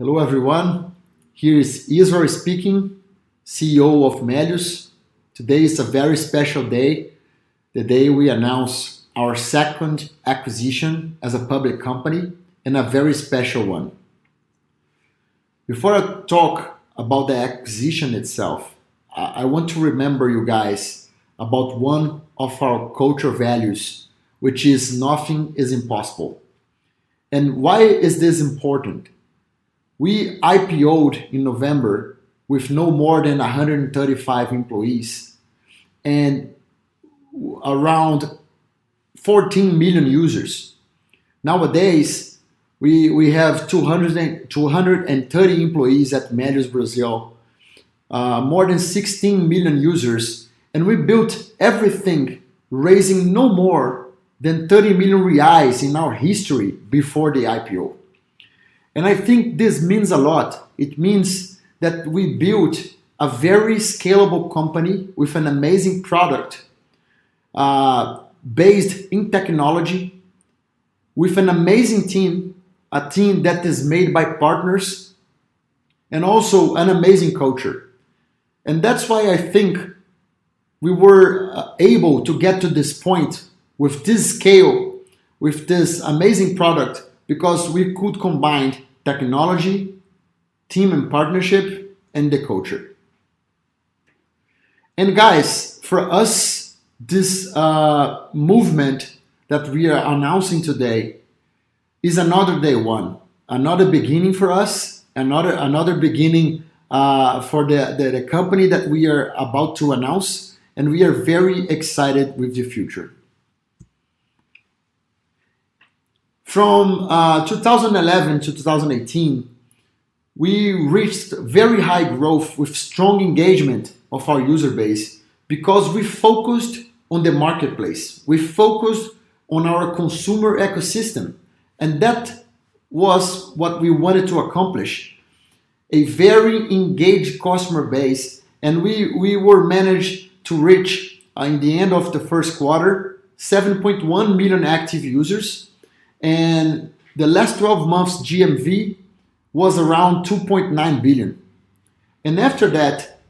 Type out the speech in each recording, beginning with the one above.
Hello, everyone. Here is Israel speaking, CEO of Méliuz. Today is a very special day, the day we announce our second acquisition as a public company and a very special one. Before I talk about the acquisition itself, I want to remember you guys about one of our culture values, which is nothing is impossible. And why is this important? We IPO'd in November with no more than 135 employees and around 14 million users. Nowadays, we, we have 200, and, 230 employees at Méliuz Brazil, uh, more than 16 million users, and we built everything raising no more than 30 million reais in our history before the IPO. And I think this means a lot. It means that we built a very scalable company with an amazing product uh, based in technology, with an amazing team, a team that is made by partners, and also an amazing culture. And that's why I think we were uh, able to get to this point with this scale, with this amazing product, because we could combine technology, team and partnership, and the culture. And guys, for us, this uh, movement that we are announcing today is another day one, another beginning for us, another another beginning uh, for the, the, the company that we are about to announce, and we are very excited with the future. From uh, 2011 to 2018, we reached very high growth with strong engagement of our user base because we focused on the marketplace. We focused on our consumer ecosystem, and that was what we wanted to accomplish. A very engaged customer base, and we, we were managed to reach uh, in the end of the first quarter 7.1 million active users and the last 12 months GMV was around 2.9 billion. And after that,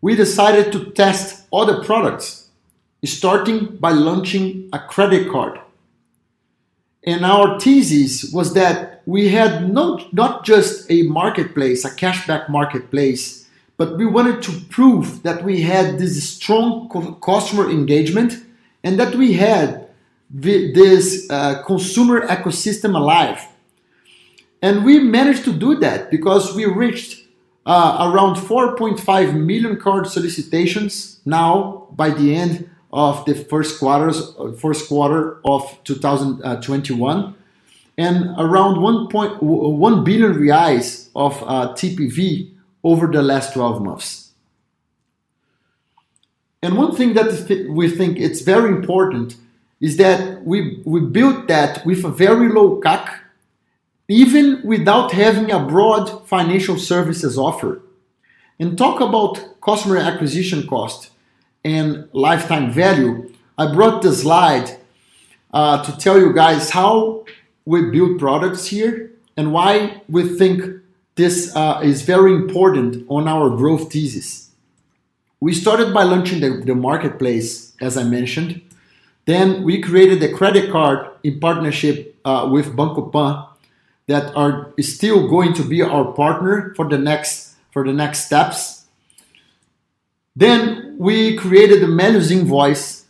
we decided to test other products, starting by launching a credit card. And our thesis was that we had not, not just a marketplace, a cashback marketplace, but we wanted to prove that we had this strong customer engagement and that we had this uh, consumer ecosystem alive. And we managed to do that because we reached uh, around 4.5 million card solicitations now by the end of the first quarters, first quarter of 2021, and around 1.1 billion reais of uh, TPV over the last 12 months. And one thing that we think it's very important is that we, we built that with a very low CAC, even without having a broad financial services offer. And talk about customer acquisition cost and lifetime value. I brought the slide uh, to tell you guys how we build products here and why we think this uh, is very important on our growth thesis. We started by launching the, the marketplace, as I mentioned, then we created a credit card in partnership uh, with Banco Pan that are still going to be our partner for the next for the next steps. Then we created the Méliuz Invoice,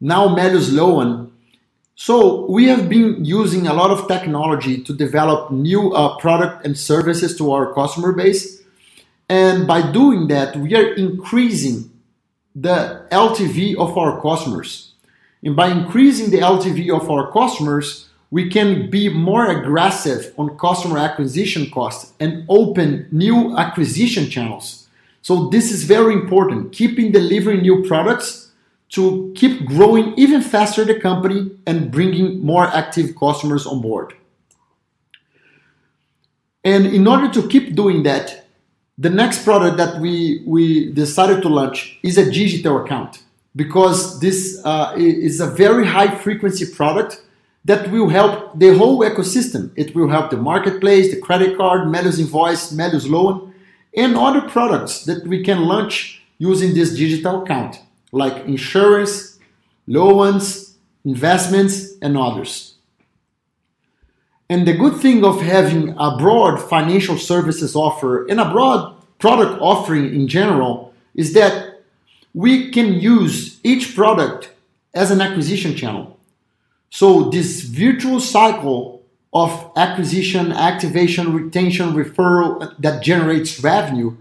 now Méliuz Loan. So we have been using a lot of technology to develop new uh, product and services to our customer base. And by doing that, we are increasing the LTV of our customers. And by increasing the LTV of our customers, we can be more aggressive on customer acquisition costs and open new acquisition channels. So this is very important, keeping delivering new products to keep growing even faster the company and bringing more active customers on board. And in order to keep doing that, the next product that we, we decided to launch is a digital account because this uh, is a very high frequency product that will help the whole ecosystem. It will help the marketplace, the credit card, Méliuz Invoice, Méliuz Loan, and other products that we can launch using this digital account, like insurance, loans, investments, and others. And the good thing of having a broad financial services offer and a broad product offering in general is that we can use each product as an acquisition channel. So this virtual cycle of acquisition, activation, retention, referral that generates revenue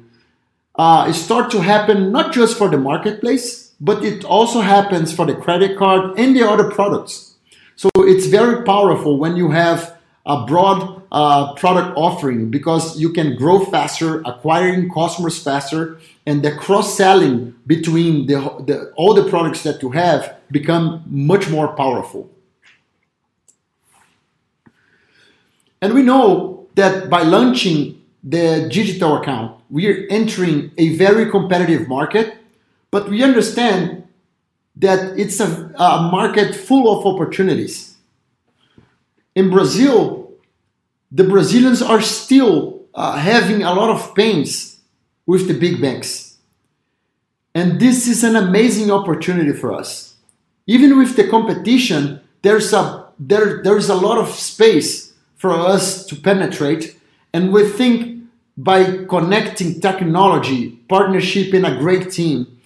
uh, start to happen not just for the marketplace, but it also happens for the credit card and the other products. So it's very powerful when you have a broad uh, product offering because you can grow faster, acquiring customers faster, and the cross selling between the, the, all the products that you have become much more powerful. And we know that by launching the digital account, we are entering a very competitive market, but we understand that it's a, a market full of opportunities. In Brazil, the Brazilians are still uh, having a lot of pains with the big banks. And this is an amazing opportunity for us. Even with the competition, there's a, there, there's a lot of space for us to penetrate. And we think by connecting technology, partnership in a great team,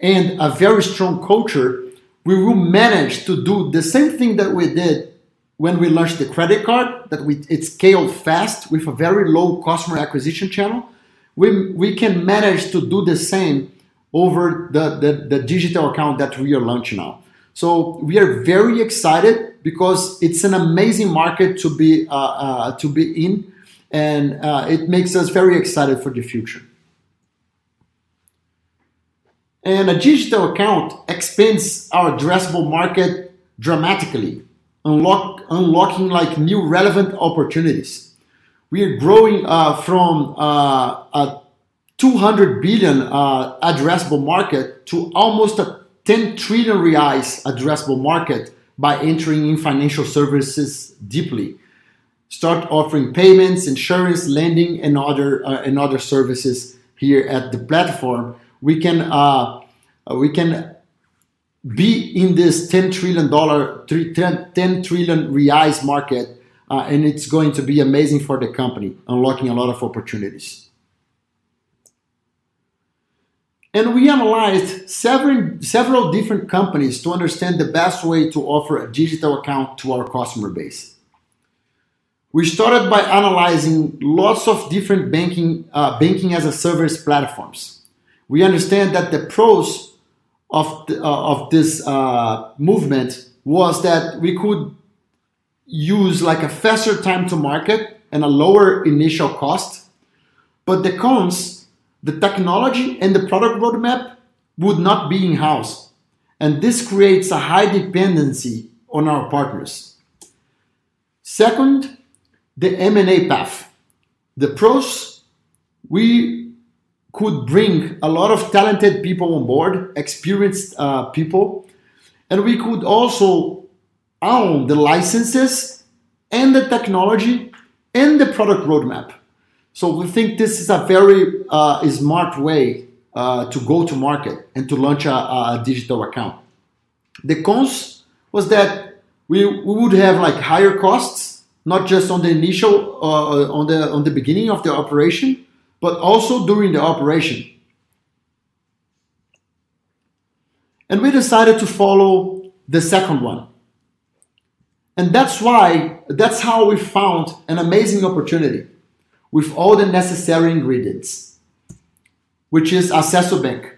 and a very strong culture, we will manage to do the same thing that we did when we launched the credit card, that we it scaled fast with a very low customer acquisition channel. We, we can manage to do the same over the, the, the digital account that we are launching now. So we are very excited because it's an amazing market to be uh, uh, to be in, and uh, it makes us very excited for the future. And a digital account expands our addressable market dramatically, unlock, unlocking like new relevant opportunities. We are growing uh, from uh, a 200 billion uh, addressable market to almost a 10 trillion reais addressable market by entering in financial services deeply. Start offering payments, insurance, lending, and other uh, and other services here at the platform. We can uh, we can be in this 10 trillion dollar 10, 10 trillion reais market uh, and it's going to be amazing for the company unlocking a lot of opportunities. And we analyzed several, several different companies to understand the best way to offer a digital account to our customer base. We started by analyzing lots of different banking uh, banking as a service platforms. We understand that the pros of, the, uh, of this uh, movement was that we could use like a faster time to market and a lower initial cost. But the cons, the technology and the product roadmap would not be in house. And this creates a high dependency on our partners. Second, the M&A path. The pros, we could bring a lot of talented people on board, experienced uh, people, and we could also own the licenses and the technology and the product roadmap. So we think this is a very uh, smart way uh, to go to market and to launch a, a, digital account. The cons was that we, we would have like higher costs, not just on the initial uh, on the on the beginning of the operation, but also during the operation. And we decided to follow the second one. And that's why, that's how we found an amazing opportunity with all the necessary ingredients, which is Acesso Bank.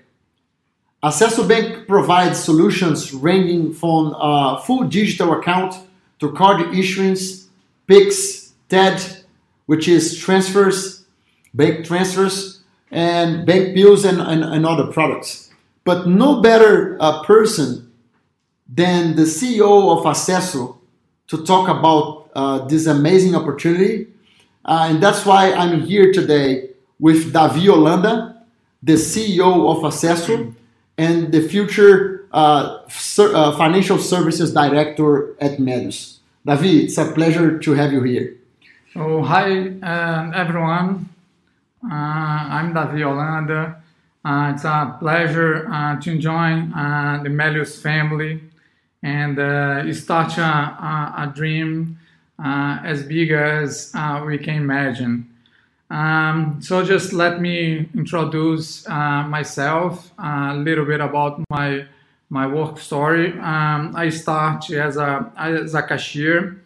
Acesso Bank provides solutions ranging from a full digital account to card issuance, PIX, TED, which is transfers, bank transfers, and bank bills and, and, and other products. But no better uh, person than the CEO of Acesso to talk about uh, this amazing opportunity. Uh, and that's why I'm here today with Davi Holanda, the CEO of Acesso and the future uh, ser- uh, financial services director at Méliuz. Davi, it's a pleasure to have you here. Oh, hi, uh, everyone. Uh, I'm Davi Holanda. Uh, it's a pleasure uh, to join uh, the Méliuz family and uh, start a, a, a dream as big as we can imagine. Um, so just let me introduce myself, a little bit about my my work story. Um, I started as a as a cashier,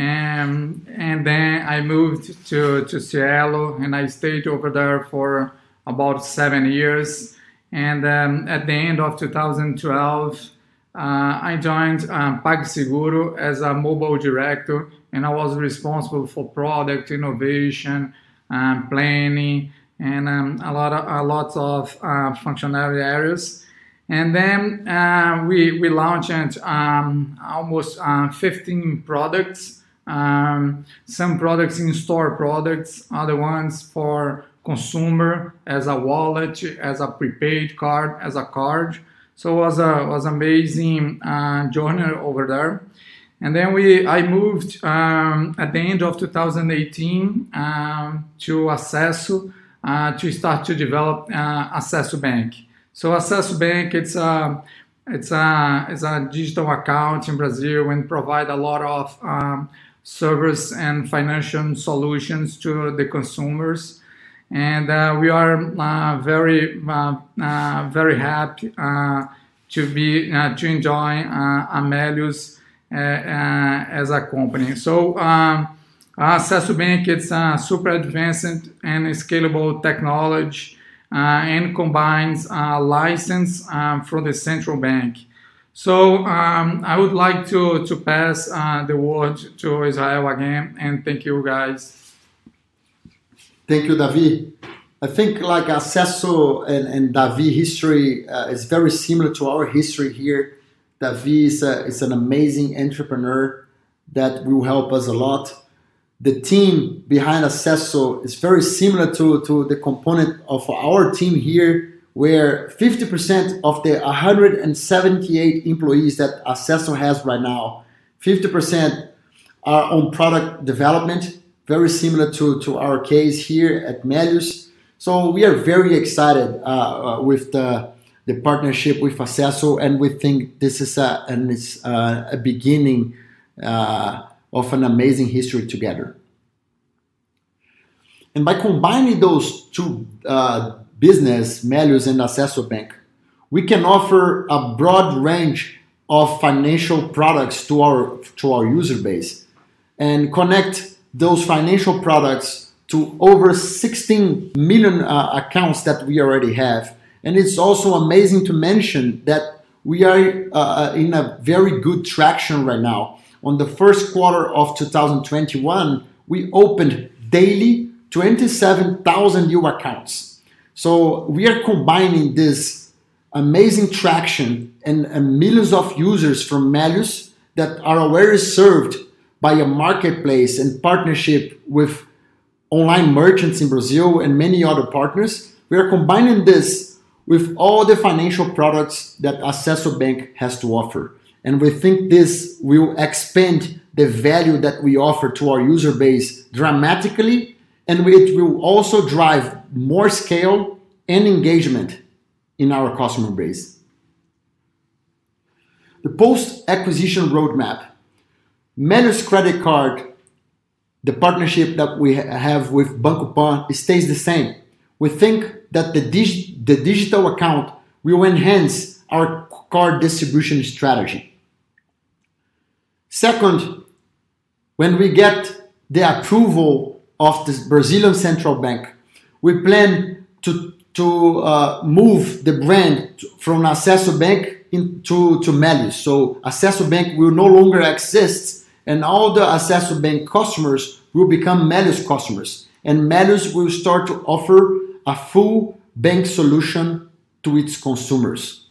and and then I moved to to Cielo, and I stayed over there for about seven years. And um, at the end of 2012, uh, I joined um, PagSeguro as a mobile director, and I was responsible for product innovation, um, planning, and um, a lot of a lot of uh, functionality areas. And then uh, we, we launched um, almost uh, 15 products, um, some products in store products, other ones for consumer as a wallet, as a prepaid card, as a card. So it was a was amazing uh, journey over there. And then we I moved um, at the end of 2018 um, to Acesso uh, to start to develop uh, Acesso Bank. So Acesso Bank, it's a it's a it's a digital account in Brazil and provide a lot of um, service and financial solutions to the consumers. And uh, we are uh, very uh, uh very happy uh, to be uh, to enjoy Amelius as a company. So. Um, Acesso Bank it's a super advanced and scalable technology and combines a license from the central bank. So um, I would like to, to pass uh, the word to Israel again, and thank you guys. Thank you, Davi. I think like Acesso and, and Davi history uh, is very similar to our history here. Davi is, a, is an amazing entrepreneur that will help us a lot the team behind Acesso is very similar to, to the component of our team here, where 50% of the 178 employees that Acesso has right now, 50% are on product development, very similar to, to our case here at Méliuz. So we are very excited uh, uh, with the, the partnership with Acesso, and we think this is a, and it's, uh, a beginning uh, of an amazing history together. And by combining those two uh, business, Méliuz and Acesso Bank, we can offer a broad range of financial products to our to our user base and connect those financial products to over 16 million uh, accounts that we already have. And it's also amazing to mention that we are uh, in a very good traction right now on the first quarter of 2021, we opened daily 27,000 new accounts. So we are combining this amazing traction and, and millions of users from Méliuz that are already served by a marketplace and partnership with online merchants in Brazil and many other partners. We are combining this with all the financial products that Acesso Bank has to offer. And we think this will expand the value that we offer to our user base dramatically, and it will also drive more scale and engagement in our customer base. The post acquisition roadmap, Méliuz credit card, the partnership that we have with Banco Pan stays the same. We think that the, dig- the digital account will enhance our card distribution strategy. Second, when we get the approval of the Brazilian Central Bank, we plan to, to uh, move the brand from Acesso Bank into to Méliuz. So Acesso Bank will no longer exist and all the Acesso Bank customers will become Méliuz customers. And Méliuz will start to offer a full bank solution to its consumers.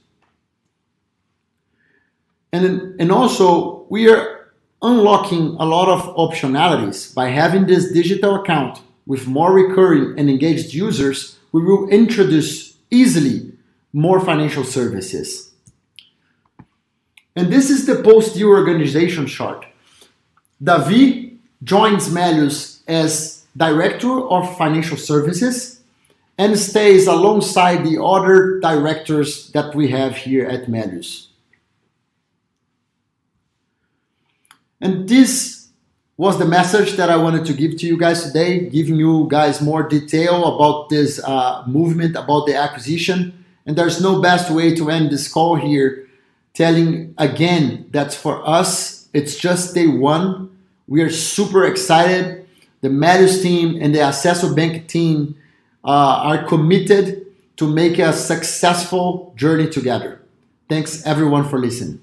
And, and also we are unlocking a lot of optionalities by having this digital account with more recurring and engaged users. We will introduce easily more financial services. And this is the post-deal organization chart. Davi joins Méliuz as Director of Financial Services and stays alongside the other directors that we have here at Méliuz. And this was the message that I wanted to give to you guys today, giving you guys more detail about this uh, movement, about the acquisition. And there's no best way to end this call here, telling again that for us, it's just day one. We are super excited. The Méliuz team and the Acesso Bank team uh, are committed to make a successful journey together. Thanks everyone for listening.